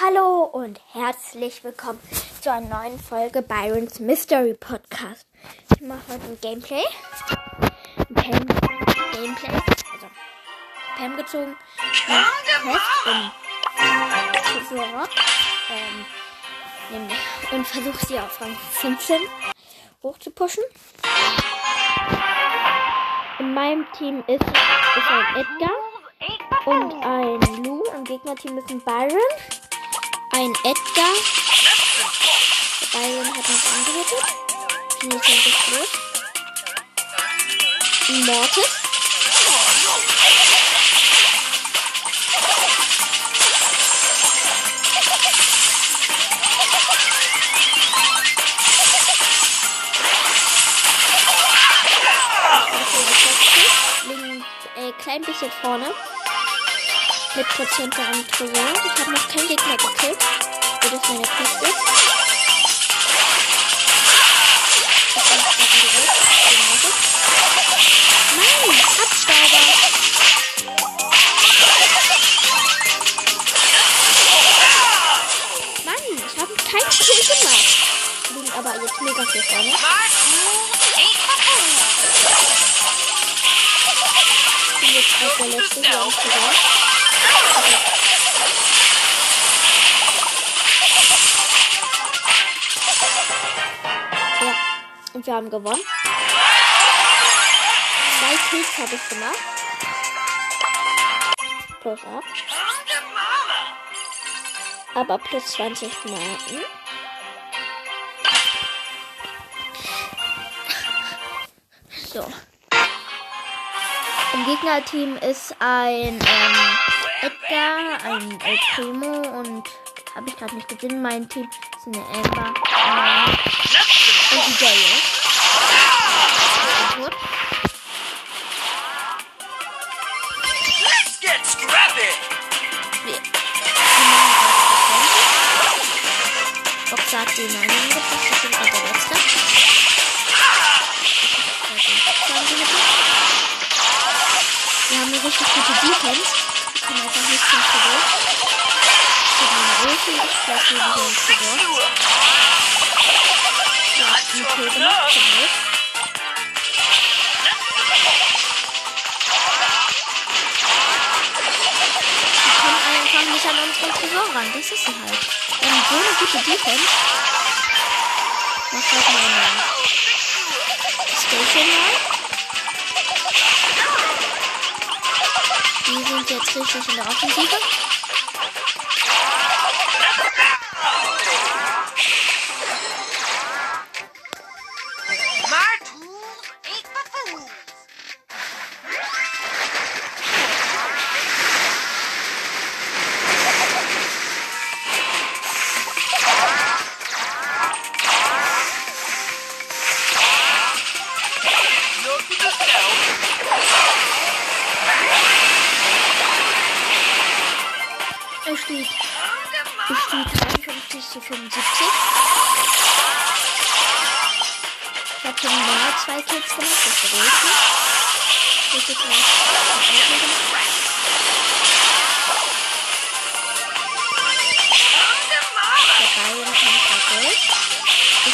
Hallo und herzlich willkommen zu einer neuen Folge Byron's Mystery Podcast. Ich mache heute ein Gameplay. Ein Pam Gameplay. Also Pam gezogen. Quest im Tresor. Ähm, und versuche sie auf Rang 15 hochzupushen. In meinem Team ist, ist ein Edgar und ein Lou. Im Gegnerteam ist ein Byron ein Edgar. Byron hat mich angehittet. Finde ich los. Ein Mortis. Äh, klein bisschen vorne mit Prozente am Tresor. Ich habe noch keinen Gegner gekillt. Wie das meine Quest ist. Nein, Absteiger. Mann, ich habe keinen Kill gemacht. Liegen aber jetzt mega viel. Ich bin jetzt auf der letzten hier und wir haben gewonnen. Zwei Kills habe ich gemacht. Plus ab. Aber plus 20 Marken. So. Im Gegnerteam ist ein ähm, Edgar, ein El Primo und habe ich gerade nicht gesehen. Mein Team ist eine Amber äh, und die Gale. Boxer hat den einen umgebracht, ich bin gerade der Letzte. Wir haben eine richtig gute Defense. Wir können einfach nicht zum Tresor. Ich habe meine Ulti, ich platziere wieder ins Tresor. Ja, einen Kill gemacht, zum Glück. Nicht an unseren Tresor ran, das ist sie halt. Wir haben so eine gute Defense. Was halt meine Station mal. Die sind jetzt richtig in der Offensive.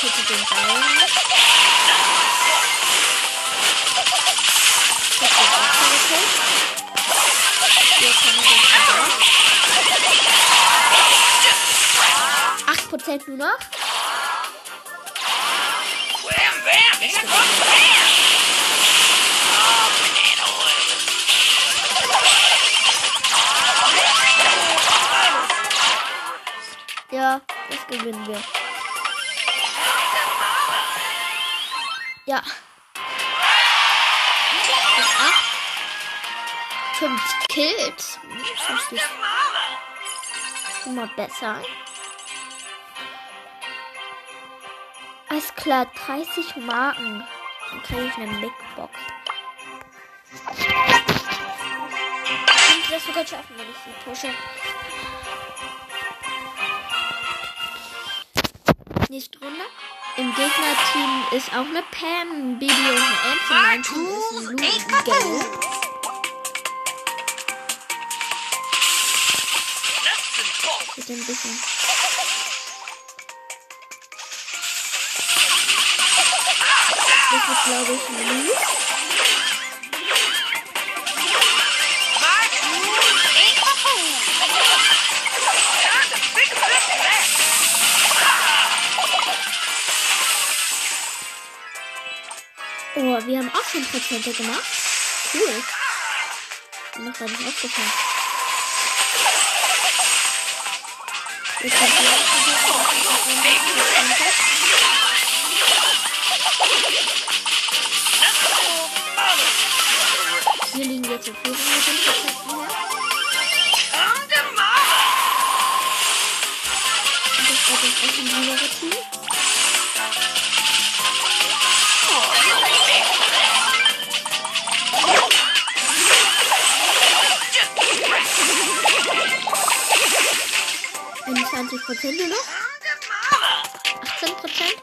Hätte den den Tresor. 8% nur noch. Ja, das gewinnen wir. Ja. Das 8. 5 Kills. Das ist immer besser. Alles klar, 30 Marken. Dann kriege ich eine Big Box. Und das sogar schaffen, wenn ich sie pushe. Nicht runter. Im Gegnerteam ist auch eine Pam, ein Baby und eine Ant. In meinem Team ist Lou und for ein bisschen. Das ist, glaube ich, ein Oh, wir haben auch schon Prozente gemacht. Cool. Mir ist gar nicht aufgefallen. Jetzt haben wir auch. Wir liegen jetzt in Führung mit den Prozenten her. Und das das offensive Team. Prozent nur noch. come to mama. 18 Prozent.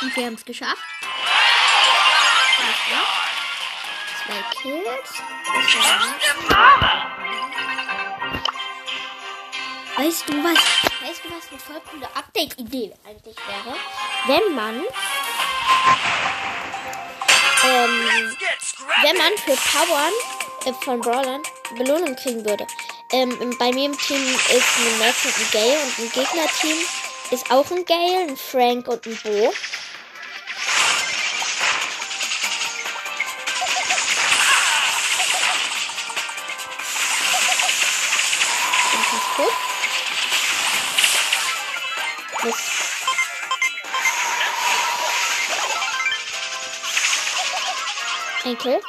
Und wir haben es geschafft. Zwei Kills. Weißt du was? Weißt du was eine voll coole Update-Idee eigentlich wäre? Wenn man ähm, wenn man für Powern äh, von Brawlern Belohnung kriegen würde. Ähm, bei mir im Team ist ein Max und ein Gale und im Gegnerteam ist auch ein Gale, ein Frank und ein Bo. Gut. Enkel.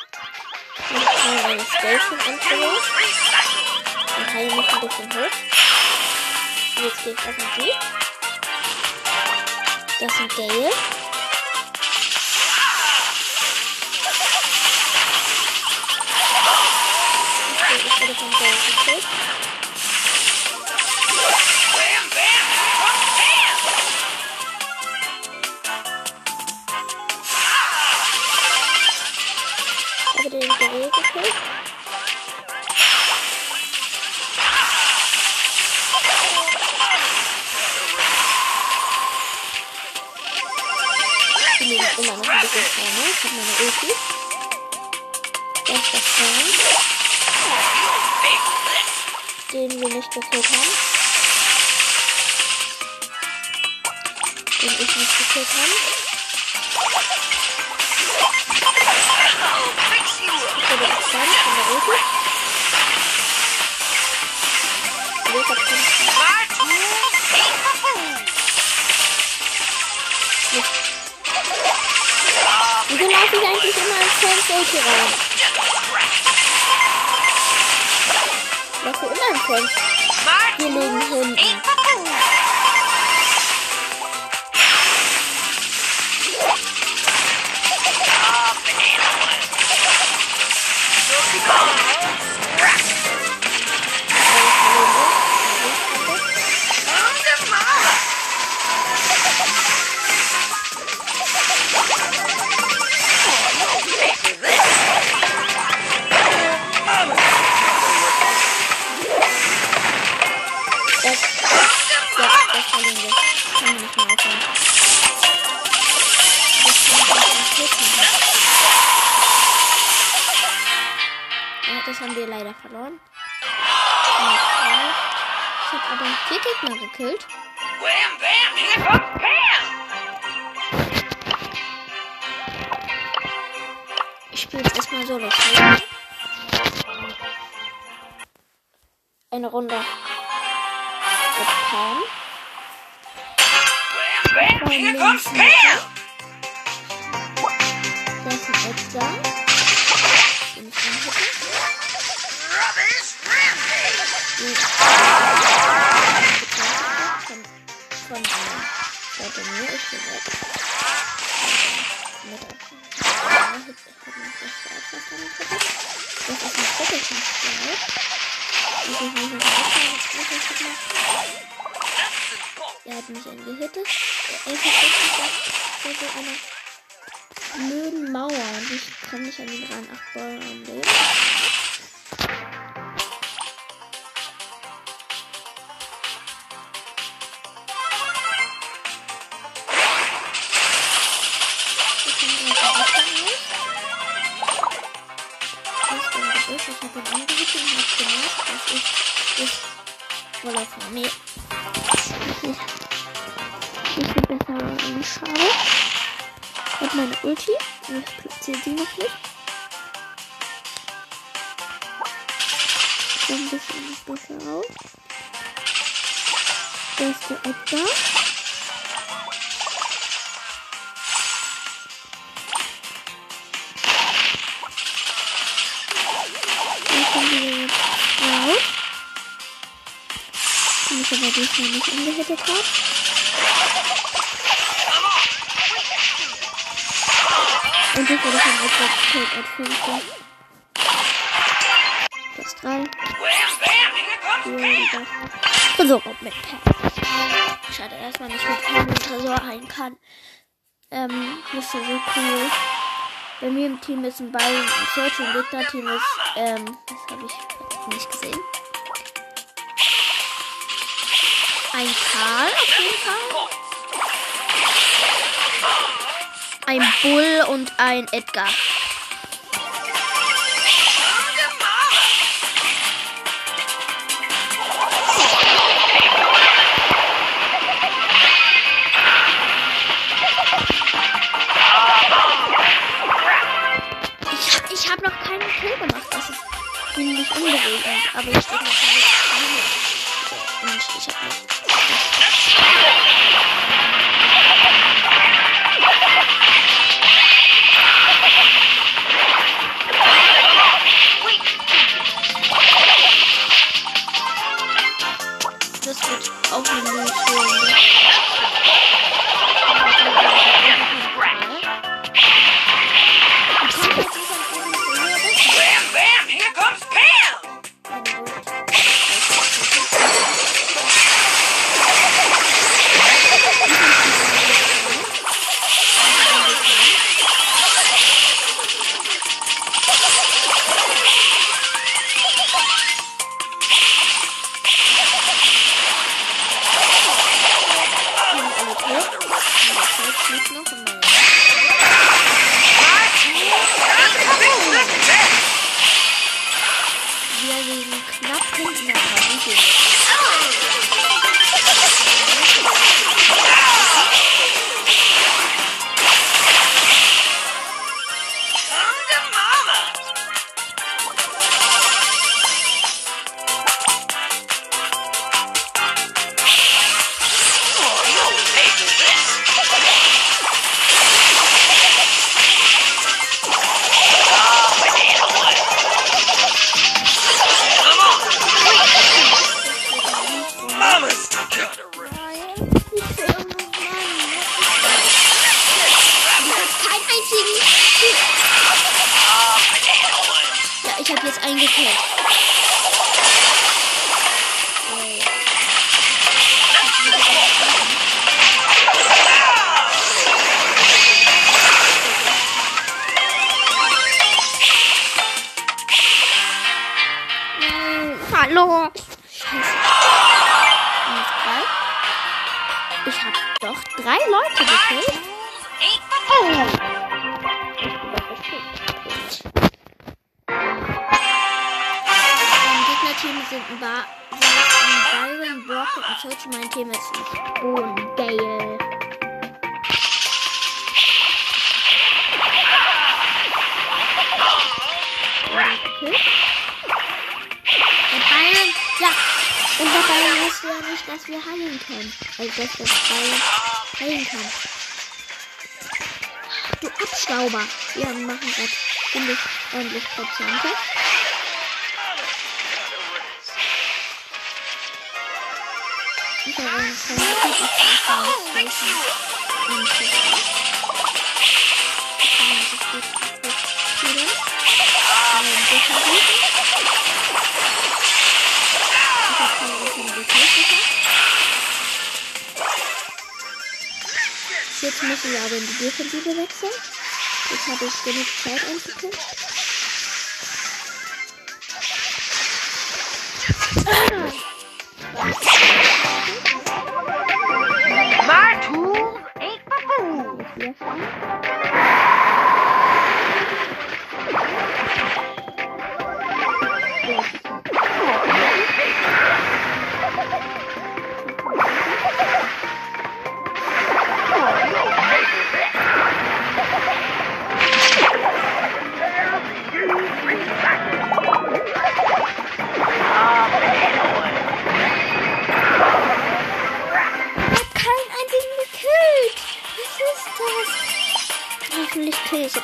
Und mal eine Station anprobieren. Dann heile mich ein bisschen hoch. Und jetzt ich auf den Jeep. Das ist ein Gale. Bisschen vorne. Ich habe meine Ulti. Da ist der Frank, den wir nicht gekillt haben. Den ich nicht gekillt habe. Ich wurde gestunt von der Ulti. Wieso laufe ich eigentlich immer Franks Ulti rein? Laufe immer in Franks. My Wir liegen hinten. ain't leider verloren. Ich habe aber vier Gegner gekillt. Bam, comes Pam. Ich spiele jetzt erstmal solo. Okay? Eine Runde mit Pam. Bam, here comes Pam. Da ist Edgar. Den ich anhacke. Von, Seite mir. Bin weg. Mit das ist ein Doppelkampfstreit. Ich weiß nicht, was ich was ich gemacht That's the book. Ja, hat mich angehittet. Er ist vor so einer blöden Mauer und ich kann nicht an ihn ran. Ach, Ball am Leben. Ich platziere sie noch nicht. So ein bisschen besser aus. Da ist der Edgar. Raus. Die ich aber diesmal nicht angehittet habe. Ich wurde von gekillt als Fünfter. Plus drei. Wham, bam, here comes Vier, Pam. wieder. Tresor mit Pam. Schade, man nicht mit Pam den Tresor heilen kann. Ähm, ja so cool. Bei mir im Team ist ein Ball ein Search und Gegner-Team ist, ähm, das habe ich nicht gesehen. Ein Karl auf jeden Fall. Ein Bull und ein Edgar. Ich, ich habe noch keinen Kill gemacht. Das ist ziemlich unberuhigend. Aber ich stehe noch nicht ich habe noch. Sind ein Byron, Brock und Search. Mein Team ist und Gale. Okay. Der Byron, ja. Und der Byron wusste ja nicht, dass wir heilen können. Also, dass das Byron heilen kann. Du Abstauber. Wir machen gerade ziemlich ordentlich Prozente. Jetzt müssen wir aber in die Defensive wechseln. Jetzt habe ich genug Zeit einzukriegen. Fools. Hier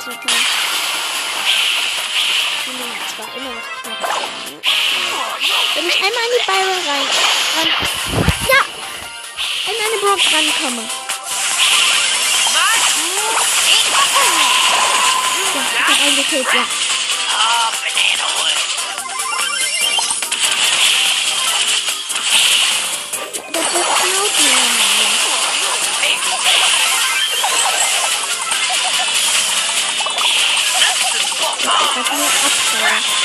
Nee, das war immer noch. Wenn ich einmal in die Byron rein, ran, ja, in eine Brock rankomme. Ja, ich hab einen gekillt, ja. Das nur abschauen.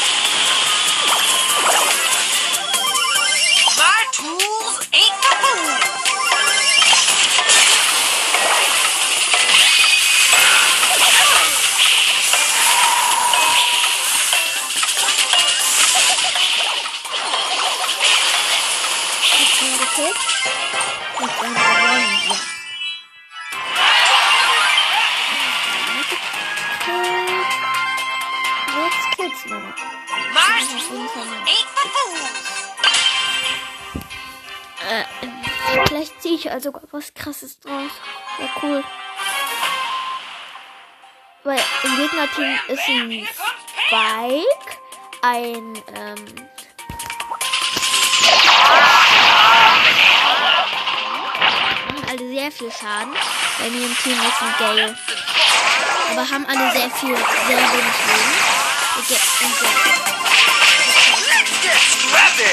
Fools. Äh, vielleicht ziehe ich also was krasses draus. Ja, cool. Weil im Gegnerteam ist ein Spike, ein, ähm, alle sehr viel Schaden. Bei mir im Team ist ein Gale. Aber haben alle sehr viel, sehr wenig Leben. Und der, und der, Let's get scrappy.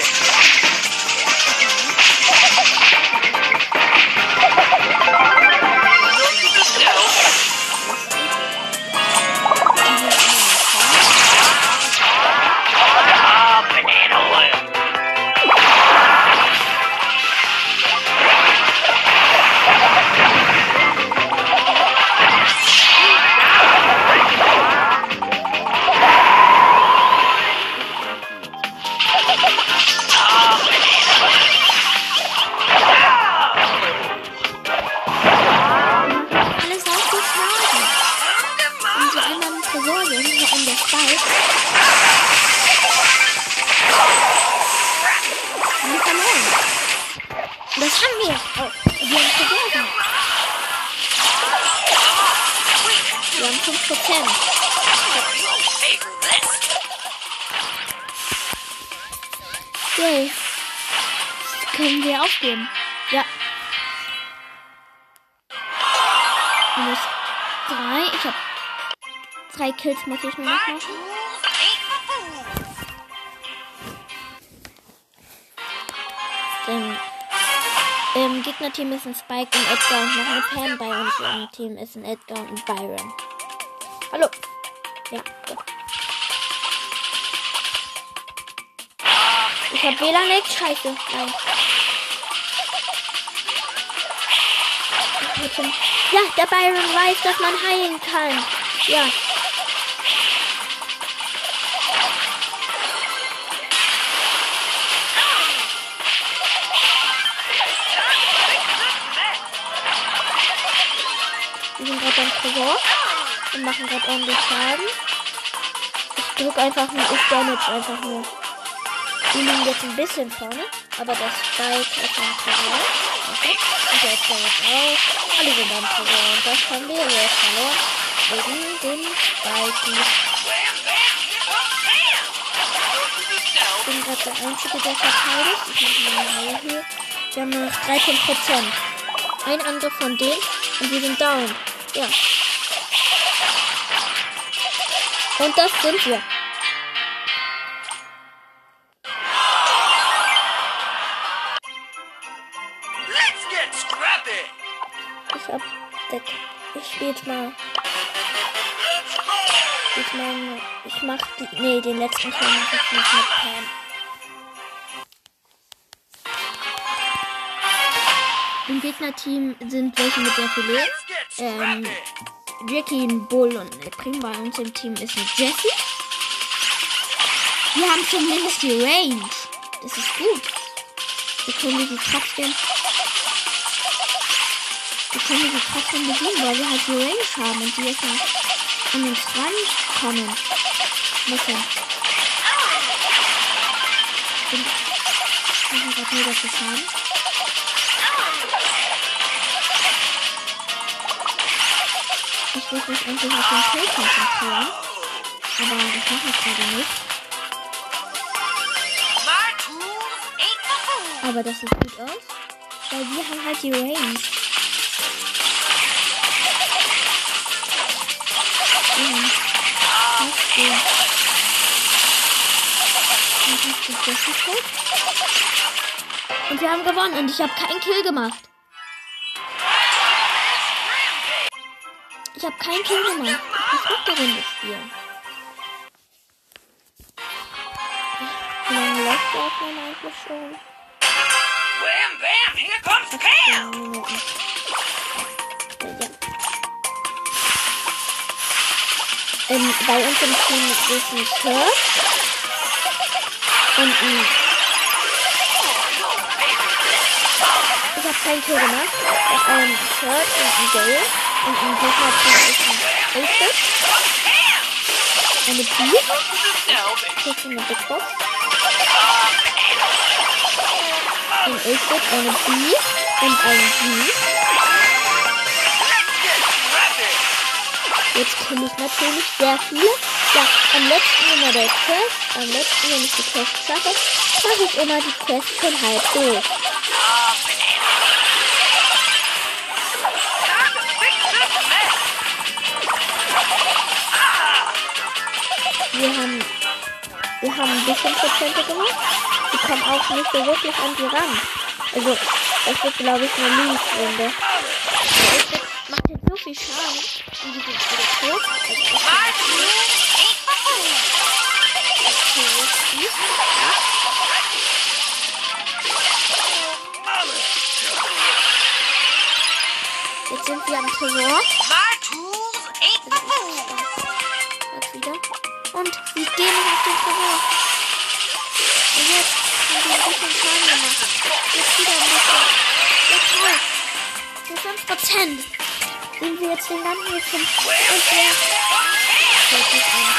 Wir haben 5%. Favor this. Yay. Das können wir aufgeben. Ja. Minus drei. Ich hab drei Kills muss ich nur noch machen. fools. Im, Im Gegnerteam ist ein Spike, ein Edgar und noch eine Pam. Bei uns im Team ist ein Edgar und Byron. Hallo. Ja. ja. Ich hab WLAN nicht. Scheiße. Nein. Ja, der Byron weiß, dass man heilen kann. Ja. Wir sind gerade beim Tresor und machen gerade ordentlich Schaden. Ich drück einfach nur, ich damage einfach nur. Wir liegen jetzt ein bisschen vorne, aber das Spike ist am Tresor. Okay. Und der ist da jetzt auch. Alle sind Tresor und das haben wir jetzt verloren. Wegen dem Spike. Ich bin gerade der Einzige, der verteidigt. Ich mache mal eine hier. Wir haben nur noch 13 Prozent. Ein Angriff von denen und wir sind down. Ja. Und das sind wir. Let's get scrappy. Ich hab der spiele jetzt mal. Ich meine, ich mach die, nee, den letzten Teil mache ich nicht mit Pam. Im Gegnerteam sind welche mit viel Leben. Ähm, Jackie, ein Bull und eine Prim. Bei uns im Team ist ein Jessie. Wir haben zumindest die Range. Das ist gut. Wir können die trotzdem. Wir können die trotzdem besiegen, weil wir halt die Range haben und die jetzt an uns rankommen müssen. Ich habe gerade viel Schaden. Ich muss mich endlich auf den Kill konzentrieren. Aber das mache ich gerade nicht. Aber das sieht gut aus. Weil wir haben halt die Range. Tot. Und wir haben gewonnen und ich habe keinen Kill gemacht. Habe keinen Kill gemacht. Ich eine Runde spielen. Wie lange läuft die Aufnahme eigentlich schon? Wham, bam, here comes Pam. Minuten. Ja. Ähm, bei uns im Team ist ein Search und ein. Habe keinen Kill gemacht. Ein Search und ein Gale. Und ein Gegner-Team ist ein Aphid. Eine B. Das ist eine Big Box. Ein Aphid, eine B und ein G. Jetzt kill ich natürlich sehr viel. Ja, am letzten immer der Quest. Am letzten, wenn ich die Quest schaffe, mache ich immer die Quest schon halb durch. Wir haben, wir haben ein bisschen Prozente gemacht. Die kommen auch nicht so wirklich an die ran. Also, das wird, glaube ich, eine Aphid macht jetzt so viel Schaden. Und die sind alle tot. Also. Jetzt sind wir am Tresor. Und wir gehen auf den Tresor. Und jetzt haben wir ein bisschen Schaden gemacht. Jetzt wieder ein bisschen. Jetzt hoch. Für 5% sind wir jetzt den ganzen Weg zum. Und der. Jetzt ist ein.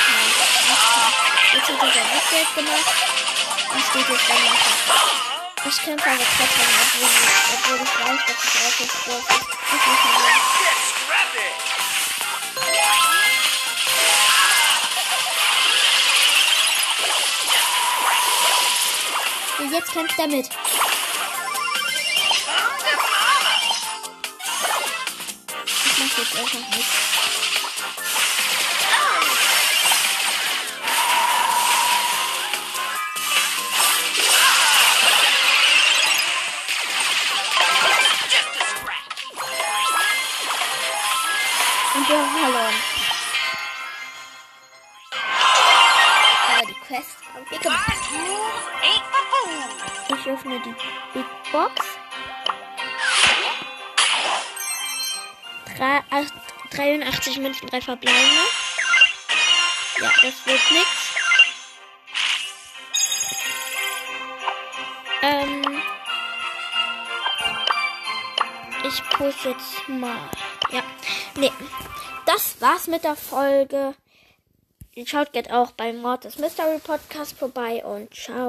Jetzt hat er sein Upgrade gemacht. Und steht jetzt dann noch. Ich kämpfe aber trotzdem, obwohl, ich weiß, dass ich jetzt durch ist. Ich muss mal Und jetzt kämpft er mit. Ich mach jetzt einfach mit. Aber die Quest haben wir gemacht. Ich öffne die Big Box. Drei, acht, 83 Münzen, drei verbleibende. Ja, das wird nix. Ähm. Ich poste jetzt mal. Ja. Nee. Das war's mit der Folge. Schaut geht auch beim Mord des Mystery Podcast vorbei und ciao.